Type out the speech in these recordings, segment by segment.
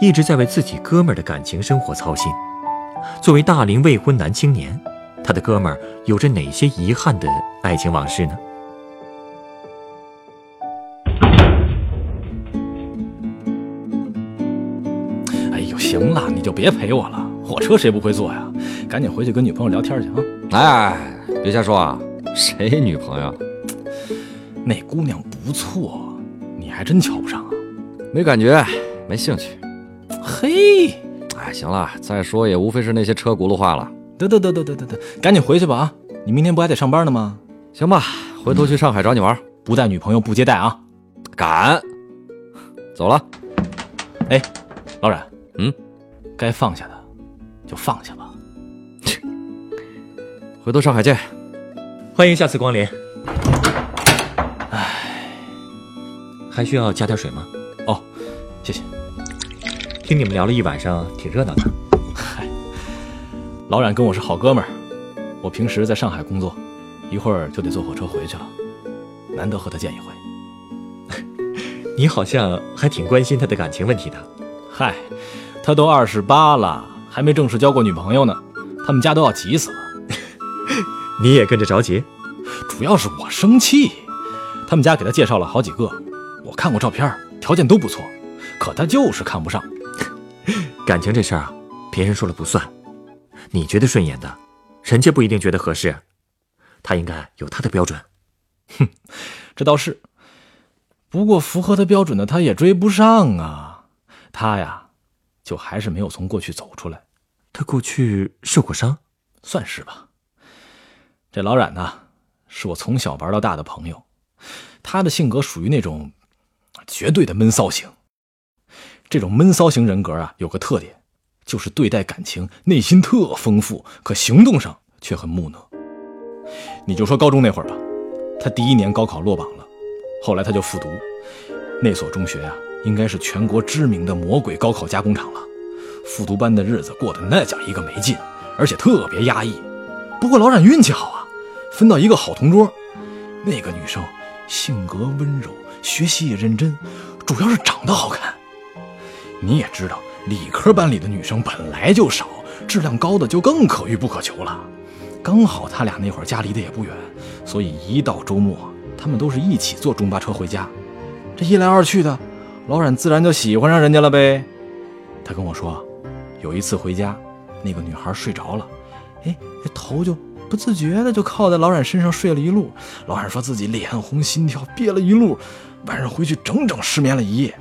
一直在为自己哥们儿的感情生活操心。作为大龄未婚男青年，他的哥们儿有着哪些遗憾的爱情往事呢？哎呦，行了，你就别陪我了，火车谁不会坐呀？赶紧回去跟女朋友聊天去啊！哎，别瞎说啊，谁女朋友？那姑娘不错。你还真瞧不上啊，没感觉，没兴趣。嘿，哎，行了，再说也无非是那些车轱辘话了。得得得得得得得，赶紧回去吧啊！你明天不还得上班呢吗？行吧，回头去上海找你玩，不带女朋友不接待啊！敢，走了。哎，老冉，嗯，该放下的就放下吧。回头上海见，欢迎下次光临。还需要加点水吗？哦，谢谢。听你们聊了一晚上，挺热闹的。嗨，老冉跟我是好哥们儿，我平时在上海工作，一会儿就得坐火车回去了，难得和他见一回。你好像还挺关心他的感情问题的。嗨，他都二十八了，还没正式交过女朋友呢，他们家都要急死了。你也跟着着急？主要是我生气，他们家给他介绍了好几个。我看过照片，条件都不错，可他就是看不上。感情这事儿啊，别人说了不算。你觉得顺眼的，人家不一定觉得合适。他应该有他的标准。哼，这倒是。不过符合他标准的，他也追不上啊。他呀，就还是没有从过去走出来。他过去受过伤，算是吧。这老冉呢，是我从小玩到大的朋友。他的性格属于那种。绝对的闷骚型。这种闷骚型人格啊，有个特点，就是对待感情内心特丰富，可行动上却很木讷。你就说高中那会儿吧，他第一年高考落榜了，后来他就复读。那所中学啊，应该是全国知名的魔鬼高考加工厂了。复读班的日子过得那叫一个没劲，而且特别压抑。不过老冉运气好啊，分到一个好同桌。那个女生性格温柔。学习也认真，主要是长得好看。你也知道，理科班里的女生本来就少，质量高的就更可遇不可求了。刚好他俩那会儿家离得也不远，所以一到周末，他们都是一起坐中巴车回家。这一来二去的，老冉自然就喜欢上人家了呗。他跟我说，有一次回家，那个女孩睡着了，哎，这头就。不自觉的就靠在老冉身上睡了一路，老冉说自己脸红心跳，憋了一路，晚上回去整整失眠了一夜，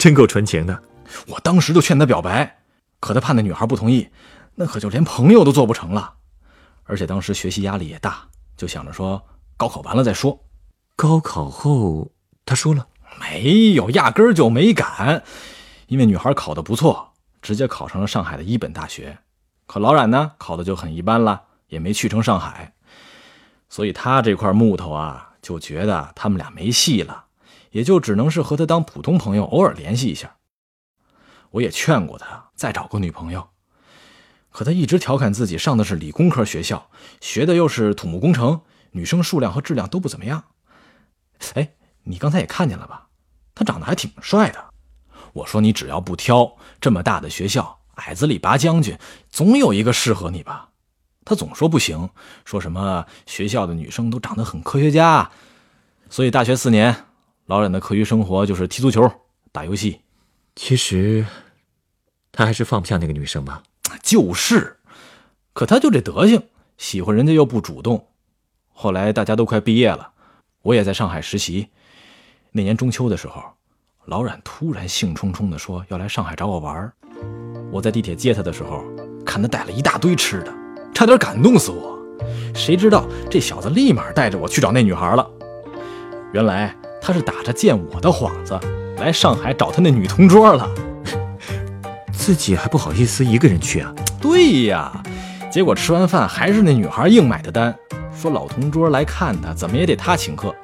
真够纯情的。我当时就劝他表白，可他怕那女孩不同意，那可就连朋友都做不成了。而且当时学习压力也大，就想着说高考完了再说。高考后他说了没有，压根儿就没敢，因为女孩考得不错，直接考上了上海的一本大学，可老冉呢考的就很一般了。也没去成上海，所以他这块木头啊，就觉得他们俩没戏了，也就只能是和他当普通朋友，偶尔联系一下。我也劝过他再找个女朋友，可他一直调侃自己上的是理工科学校，学的又是土木工程，女生数量和质量都不怎么样。哎，你刚才也看见了吧？他长得还挺帅的。我说你只要不挑，这么大的学校，矮子里拔将军，总有一个适合你吧。他总说不行，说什么学校的女生都长得很科学家，所以大学四年，老冉的课余生活就是踢足球、打游戏。其实，他还是放不下那个女生吧？就是，可他就这德行，喜欢人家又不主动。后来大家都快毕业了，我也在上海实习。那年中秋的时候，老冉突然兴冲冲地说要来上海找我玩。我在地铁接他的时候，看他带了一大堆吃的。差点感动死我，谁知道这小子立马带着我去找那女孩了。原来他是打着见我的幌子来上海找他那女同桌了。自己还不好意思一个人去啊？对呀，结果吃完饭还是那女孩硬买的单，说老同桌来看她，怎么也得她请客。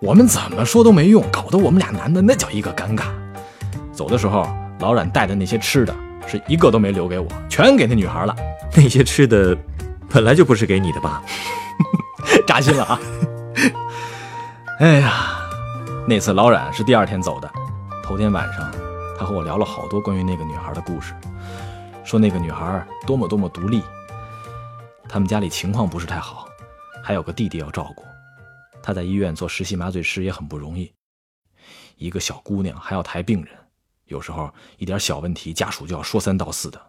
我们怎么说都没用，搞得我们俩男的那叫一个尴尬。走的时候，老冉带的那些吃的，是一个都没留给我，全给那女孩了。那些吃的，本来就不是给你的吧？扎心了啊！哎呀，那次老冉是第二天走的，头天晚上，他和我聊了好多关于那个女孩的故事，说那个女孩多么多么独立，他们家里情况不是太好，还有个弟弟要照顾。他在医院做实习麻醉师也很不容易，一个小姑娘还要抬病人，有时候一点小问题家属就要说三道四的。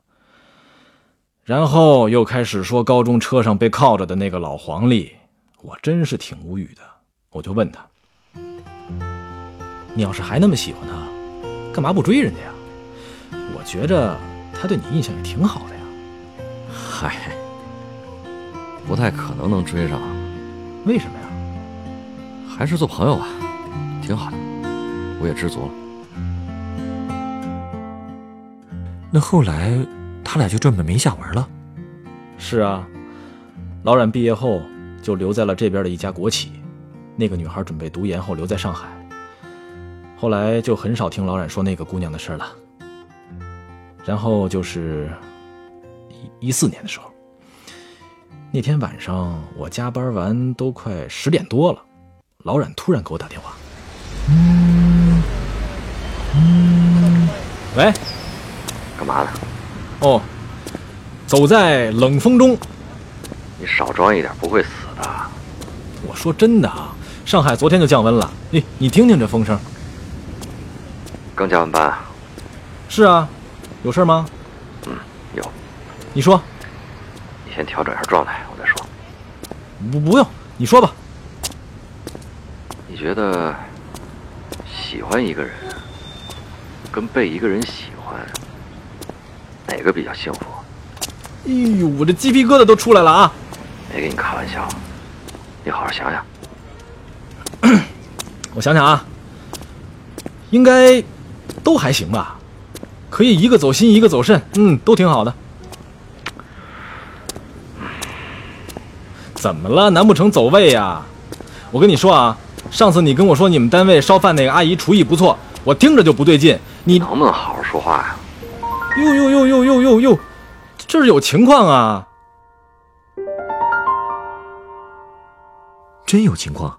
然后又开始说高中车上被铐着的那个老黄历，我真是挺无语的。我就问他：“你要是还那么喜欢他，干嘛不追人家呀？我觉着他对你印象也挺好的呀。”嗨，不太可能能追上。为什么呀？还是做朋友吧，挺好的，我也知足了。那后来他俩就这么没下文了？是啊，老冉毕业后就留在了这边的一家国企，那个女孩准备读研后留在上海。后来就很少听老冉说那个姑娘的事了。然后就是一一四年的时候，那天晚上我加班完都快十点多了，老冉突然给我打电话。嗯嗯，喂。干嘛呢？哦，走在冷风中。你少装一点，不会死的。我说真的啊，上海昨天就降温了。你你听听这风声。刚加完班。是啊，有事吗？嗯，有。你说。你先调整一下状态，我再说。不不用，你说吧。你觉得喜欢一个人跟被一个人喜欢？哪个比较幸福？哎呦，我这鸡皮疙瘩都出来了啊！没跟你开玩笑，你好好想想。我想想啊，应该都还行吧，可以一个走心，一个走肾，嗯，都挺好的。怎么了？难不成走位呀？我跟你说啊，上次你跟我说你们单位烧饭那个阿姨厨艺不错，我听着就不对劲。你能不能好好说话呀？哟哟哟哟哟哟哟，这是有情况啊！真有情况。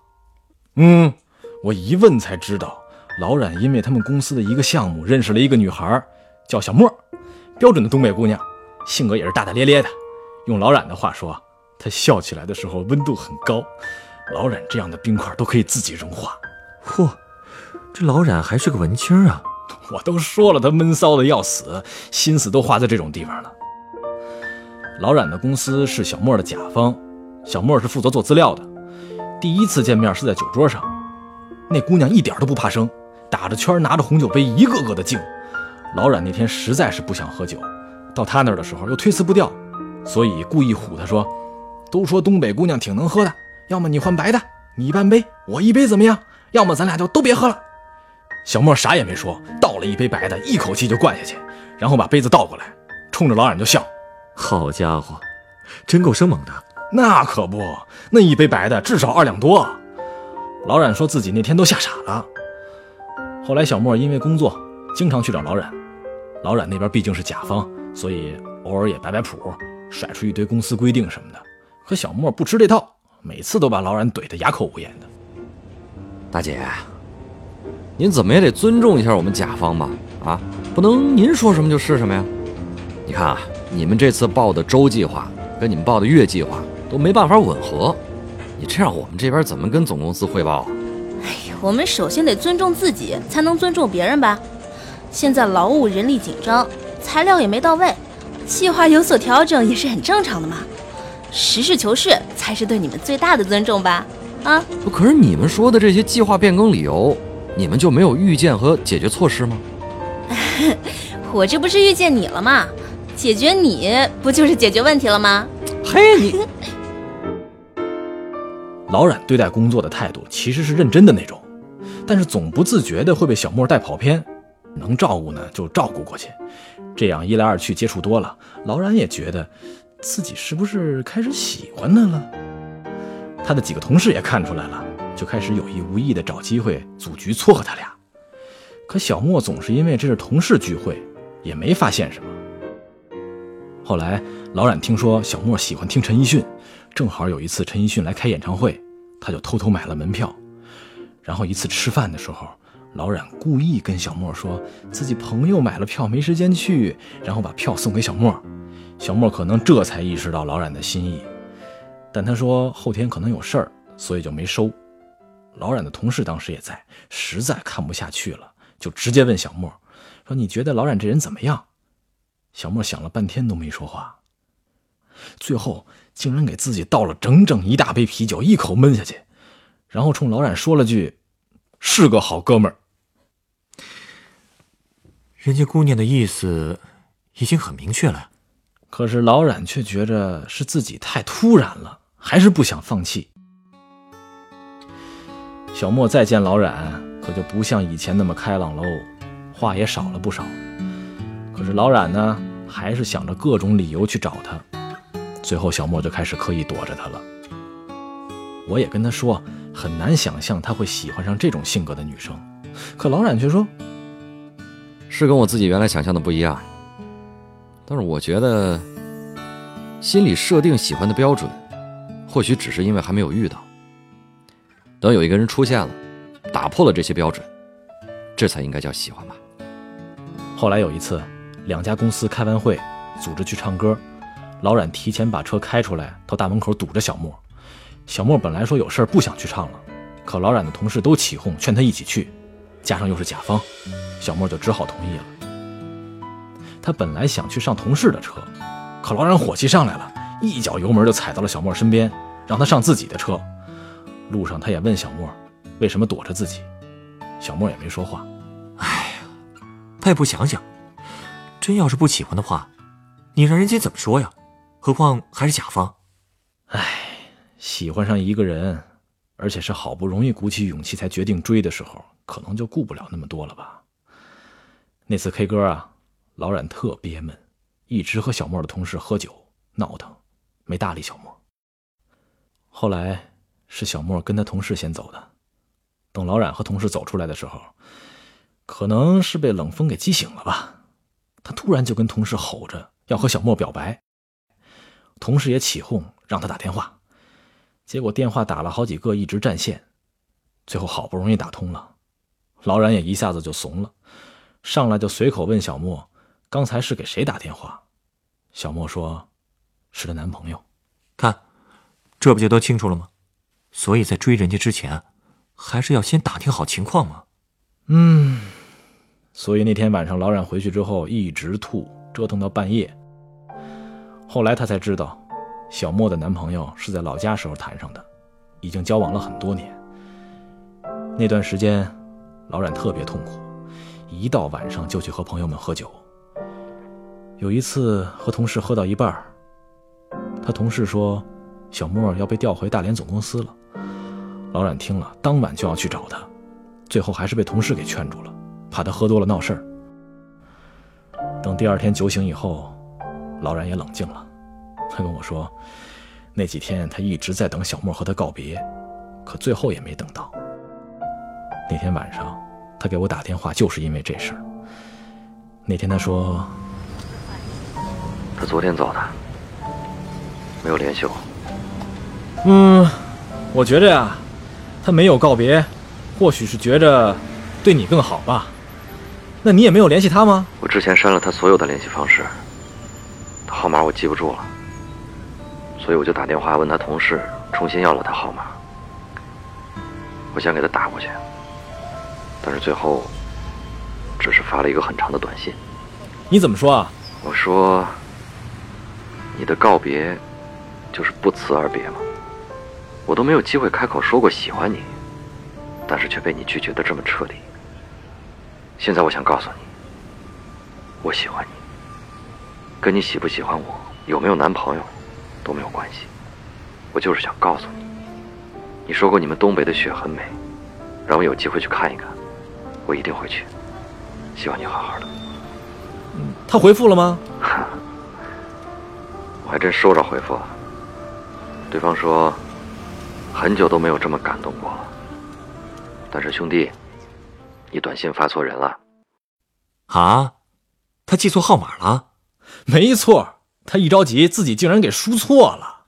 嗯，我一问才知道，老冉因为他们公司的一个项目认识了一个女孩，叫小莫，标准的东北姑娘，性格也是大大咧咧的。用老冉的话说，她笑起来的时候温度很高，老冉这样的冰块都可以自己融化。嚯，这老冉还是个文青啊！我都说了，他闷骚的要死，心思都花在这种地方了。老冉的公司是小莫的甲方，小莫是负责做资料的。第一次见面是在酒桌上，那姑娘一点都不怕生，打着圈拿着红酒杯一个个的敬。老冉那天实在是不想喝酒，到他那儿的时候又推辞不掉，所以故意唬他说：“都说东北姑娘挺能喝的，要么你换白的，你半杯我一杯怎么样？要么咱俩就都别喝了。”小莫啥也没说，倒了一杯白的，一口气就灌下去，然后把杯子倒过来，冲着老冉就笑。好家伙，真够生猛的。那可不，那一杯白的至少二两多。老冉说自己那天都吓傻了。后来小莫因为工作经常去找老冉，老冉那边毕竟是甲方，所以偶尔也摆摆谱，甩出一堆公司规定什么的。可小莫不吃这套，每次都把老冉怼得哑口无言的。大姐。您怎么也得尊重一下我们甲方吧？啊，不能您说什么就是什么呀？你看啊，你们这次报的周计划跟你们报的月计划都没办法吻合，你这样我们这边怎么跟总公司汇报啊？我们首先得尊重自己，才能尊重别人吧。现在劳务人力紧张，材料也没到位，计划有所调整也是很正常的嘛。实事求是才是对你们最大的尊重吧？啊？不，可是你们说的这些计划变更理由。你们就没有预见和解决措施吗？我这不是遇见你了吗？解决你不就是解决问题了吗？嘿，你 老冉对待工作的态度其实是认真的那种，但是总不自觉的会被小莫带跑偏。能照顾呢就照顾过去，这样一来二去接触多了，老冉也觉得自己是不是开始喜欢他了。他的几个同事也看出来了，就开始有意无意的找机会组局撮合他俩。可小莫总是因为这是同事聚会，也没发现什么。后来老冉听说小莫喜欢听陈奕迅，正好有一次陈奕迅来开演唱会，他就偷偷买了门票。然后一次吃饭的时候，老冉故意跟小莫说自己朋友买了票没时间去，然后把票送给小莫。小莫可能这才意识到老冉的心意，但他说后天可能有事儿，所以就没收。老冉的同事当时也在，实在看不下去了，就直接问小莫说：“你觉得老冉这人怎么样？”小莫想了半天都没说话，最后竟然给自己倒了整整一大杯啤酒，一口闷下去，然后冲老冉说了句：“是个好哥们儿。”人家姑娘的意思已经很明确了，可是老冉却觉着是自己太突然了，还是不想放弃。小莫再见老冉，可就不像以前那么开朗喽，话也少了不少。可是老冉呢，还是想着各种理由去找他。最后，小莫就开始刻意躲着他了。我也跟他说，很难想象他会喜欢上这种性格的女生。可老冉却说。是跟我自己原来想象的不一样，但是我觉得，心里设定喜欢的标准，或许只是因为还没有遇到。等有一个人出现了，打破了这些标准，这才应该叫喜欢吧。后来有一次，两家公司开完会，组织去唱歌，老冉提前把车开出来，到大门口堵着小莫。小莫本来说有事不想去唱了，可老冉的同事都起哄，劝他一起去。加上又是甲方，小莫就只好同意了。他本来想去上同事的车，可老冉火气上来了，一脚油门就踩到了小莫身边，让他上自己的车。路上他也问小莫，为什么躲着自己？小莫也没说话。哎呀，他也不想想，真要是不喜欢的话，你让人家怎么说呀？何况还是甲方。哎，喜欢上一个人，而且是好不容易鼓起勇气才决定追的时候。可能就顾不了那么多了吧。那次 K 歌啊，老冉特憋闷，一直和小莫的同事喝酒闹腾，没搭理小莫。后来是小莫跟他同事先走的。等老冉和同事走出来的时候，可能是被冷风给激醒了吧，他突然就跟同事吼着要和小莫表白。同事也起哄让他打电话，结果电话打了好几个一直占线，最后好不容易打通了。老冉也一下子就怂了，上来就随口问小莫：“刚才是给谁打电话？”小莫说：“是她男朋友。”看，这不就都清楚了吗？所以在追人家之前，还是要先打听好情况嘛。嗯，所以那天晚上老冉回去之后一直吐，折腾到半夜。后来他才知道，小莫的男朋友是在老家时候谈上的，已经交往了很多年。那段时间。老冉特别痛苦，一到晚上就去和朋友们喝酒。有一次和同事喝到一半，他同事说小莫要被调回大连总公司了。老冉听了，当晚就要去找他，最后还是被同事给劝住了，怕他喝多了闹事儿。等第二天酒醒以后，老冉也冷静了。他跟我说，那几天他一直在等小莫和他告别，可最后也没等到。那天晚上，他给我打电话就是因为这事儿。那天他说，他昨天走的，没有联系我。嗯，我觉着呀，他没有告别，或许是觉着对你更好吧。那你也没有联系他吗？我之前删了他所有的联系方式，他号码我记不住了，所以我就打电话问他同事重新要了他号码。我想给他打过去。但是最后，只是发了一个很长的短信。你怎么说啊？我说：“你的告别，就是不辞而别吗？我都没有机会开口说过喜欢你，但是却被你拒绝的这么彻底。现在我想告诉你，我喜欢你，跟你喜不喜欢我，有没有男朋友，都没有关系。我就是想告诉你，你说过你们东北的雪很美，让我有机会去看一看。”我一定会去，希望你好好的。嗯，他回复了吗？我还真收着回复了。对方说，很久都没有这么感动过了。但是兄弟，你短信发错人了。啊？他记错号码了？没错，他一着急自己竟然给输错了。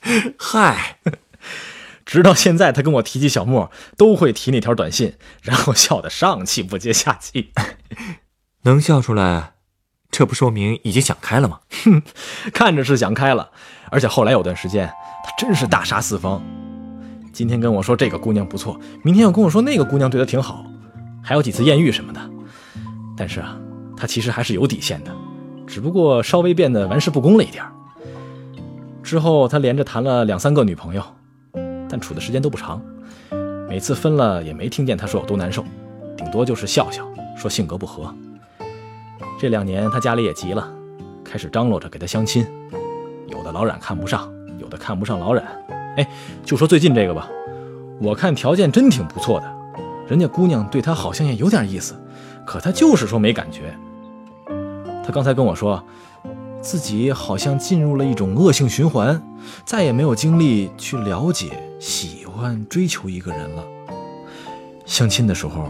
嗨，直到现在，他跟我提起小莫，都会提那条短信，然后笑得上气不接下气。能笑出来，这不说明已经想开了吗？哼，看着是想开了，而且后来有段时间，他真是大杀四方。今天跟我说这个姑娘不错，明天又跟我说那个姑娘对他挺好，还有几次艳遇什么的。但是啊，他其实还是有底线的，只不过稍微变得玩世不恭了一点。之后他连着谈了两三个女朋友，但处的时间都不长，每次分了也没听见他说有多难受，顶多就是笑笑说性格不合。这两年他家里也急了，开始张罗着给他相亲，有的老冉看不上，有的看不上老冉。哎，就说最近这个吧，我看条件真挺不错的，人家姑娘对他好像也有点意思，可他就是说没感觉。他刚才跟我说，自己好像进入了一种恶性循环，再也没有精力去了解、喜欢、追求一个人了。相亲的时候，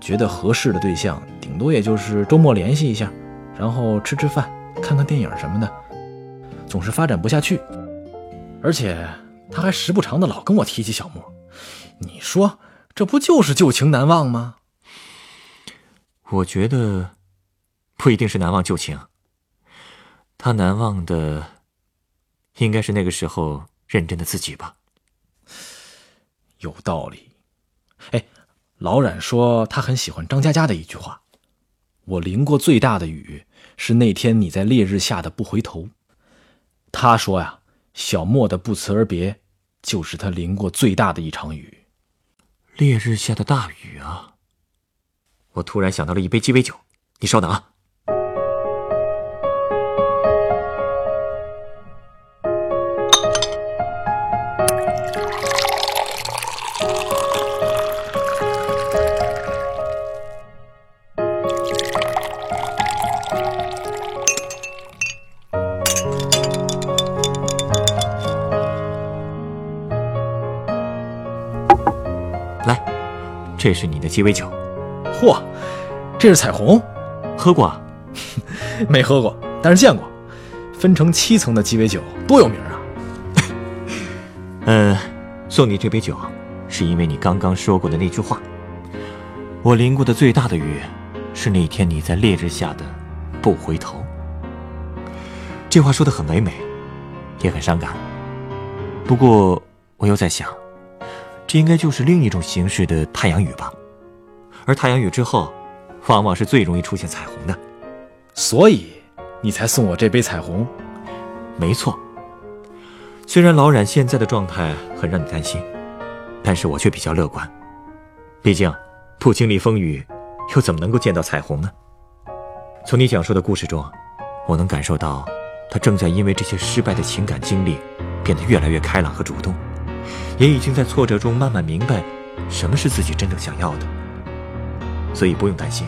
觉得合适的对象，顶多也就是周末联系一下，然后吃吃饭、看看电影什么的，总是发展不下去，而且。他还时不常的老跟我提起小莫，你说这不就是旧情难忘吗？我觉得不一定是难忘旧情，他难忘的应该是那个时候认真的自己吧。有道理。哎，老冉说他很喜欢张嘉佳的一句话：“我淋过最大的雨是那天你在烈日下的不回头。”他说呀，小莫的不辞而别。就是他淋过最大的一场雨，烈日下的大雨啊！我突然想到了一杯鸡尾酒，你稍等啊。这是你的鸡尾酒，嚯，这是彩虹，喝过啊？没喝过，但是见过。分成七层的鸡尾酒多有名啊！嗯，送你这杯酒，是因为你刚刚说过的那句话。我淋过的最大的雨，是那天你在烈日下的不回头。这话说的很唯美，也很伤感。不过我又在想。这应该就是另一种形式的太阳雨吧，而太阳雨之后，往往是最容易出现彩虹的，所以你才送我这杯彩虹。没错。虽然老冉现在的状态很让你担心，但是我却比较乐观。毕竟，不经历风雨，又怎么能够见到彩虹呢？从你讲述的故事中，我能感受到，他正在因为这些失败的情感经历，变得越来越开朗和主动。也已经在挫折中慢慢明白，什么是自己真正想要的。所以不用担心，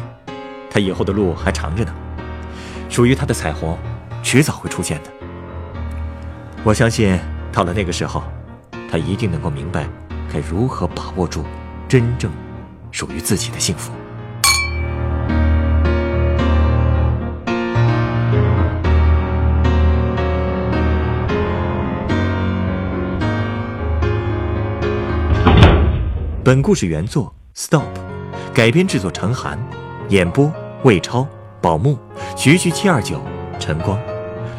他以后的路还长着呢。属于他的彩虹，迟早会出现的。我相信，到了那个时候，他一定能够明白，该如何把握住真正属于自己的幸福。本故事原作《Stop》，改编制作陈寒，演播魏超、宝木、徐徐七二九、陈光，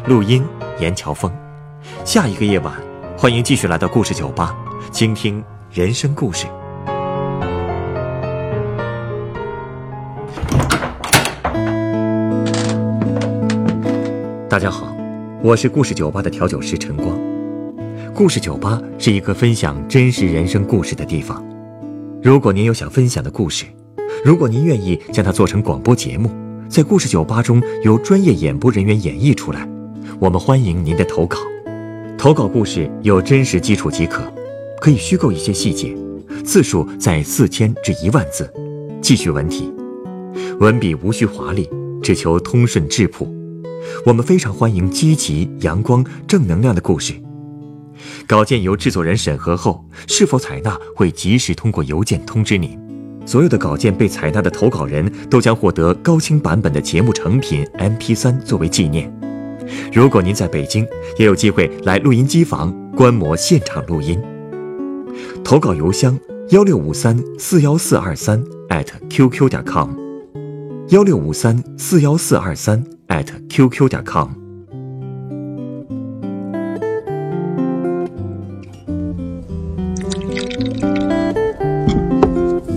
录音严乔峰。下一个夜晚，欢迎继续来到故事酒吧，倾听人生故事。大家好，我是故事酒吧的调酒师陈光。故事酒吧是一个分享真实人生故事的地方。如果您有想分享的故事，如果您愿意将它做成广播节目，在故事酒吧中由专业演播人员演绎出来，我们欢迎您的投稿。投稿故事有真实基础即可，可以虚构一些细节，字数在四千至一万字，记叙文体，文笔无需华丽，只求通顺质朴。我们非常欢迎积极、阳光、正能量的故事。稿件由制作人审核后，是否采纳会及时通过邮件通知您。所有的稿件被采纳的投稿人都将获得高清版本的节目成品 MP3 作为纪念。如果您在北京，也有机会来录音机房观摩现场录音。投稿邮箱：幺六五三四幺四二三 @QQ 点 com，幺六五三四幺四二三 @QQ 点 com。